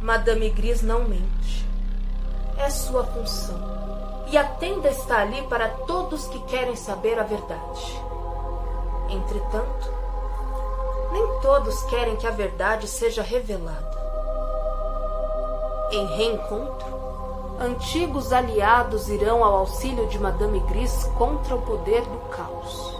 Madame Gris não mente. É sua função. E a tenda está ali para todos que querem saber a verdade. Entretanto, nem todos querem que a verdade seja revelada. Em reencontro, antigos aliados irão ao auxílio de Madame Gris contra o poder do caos.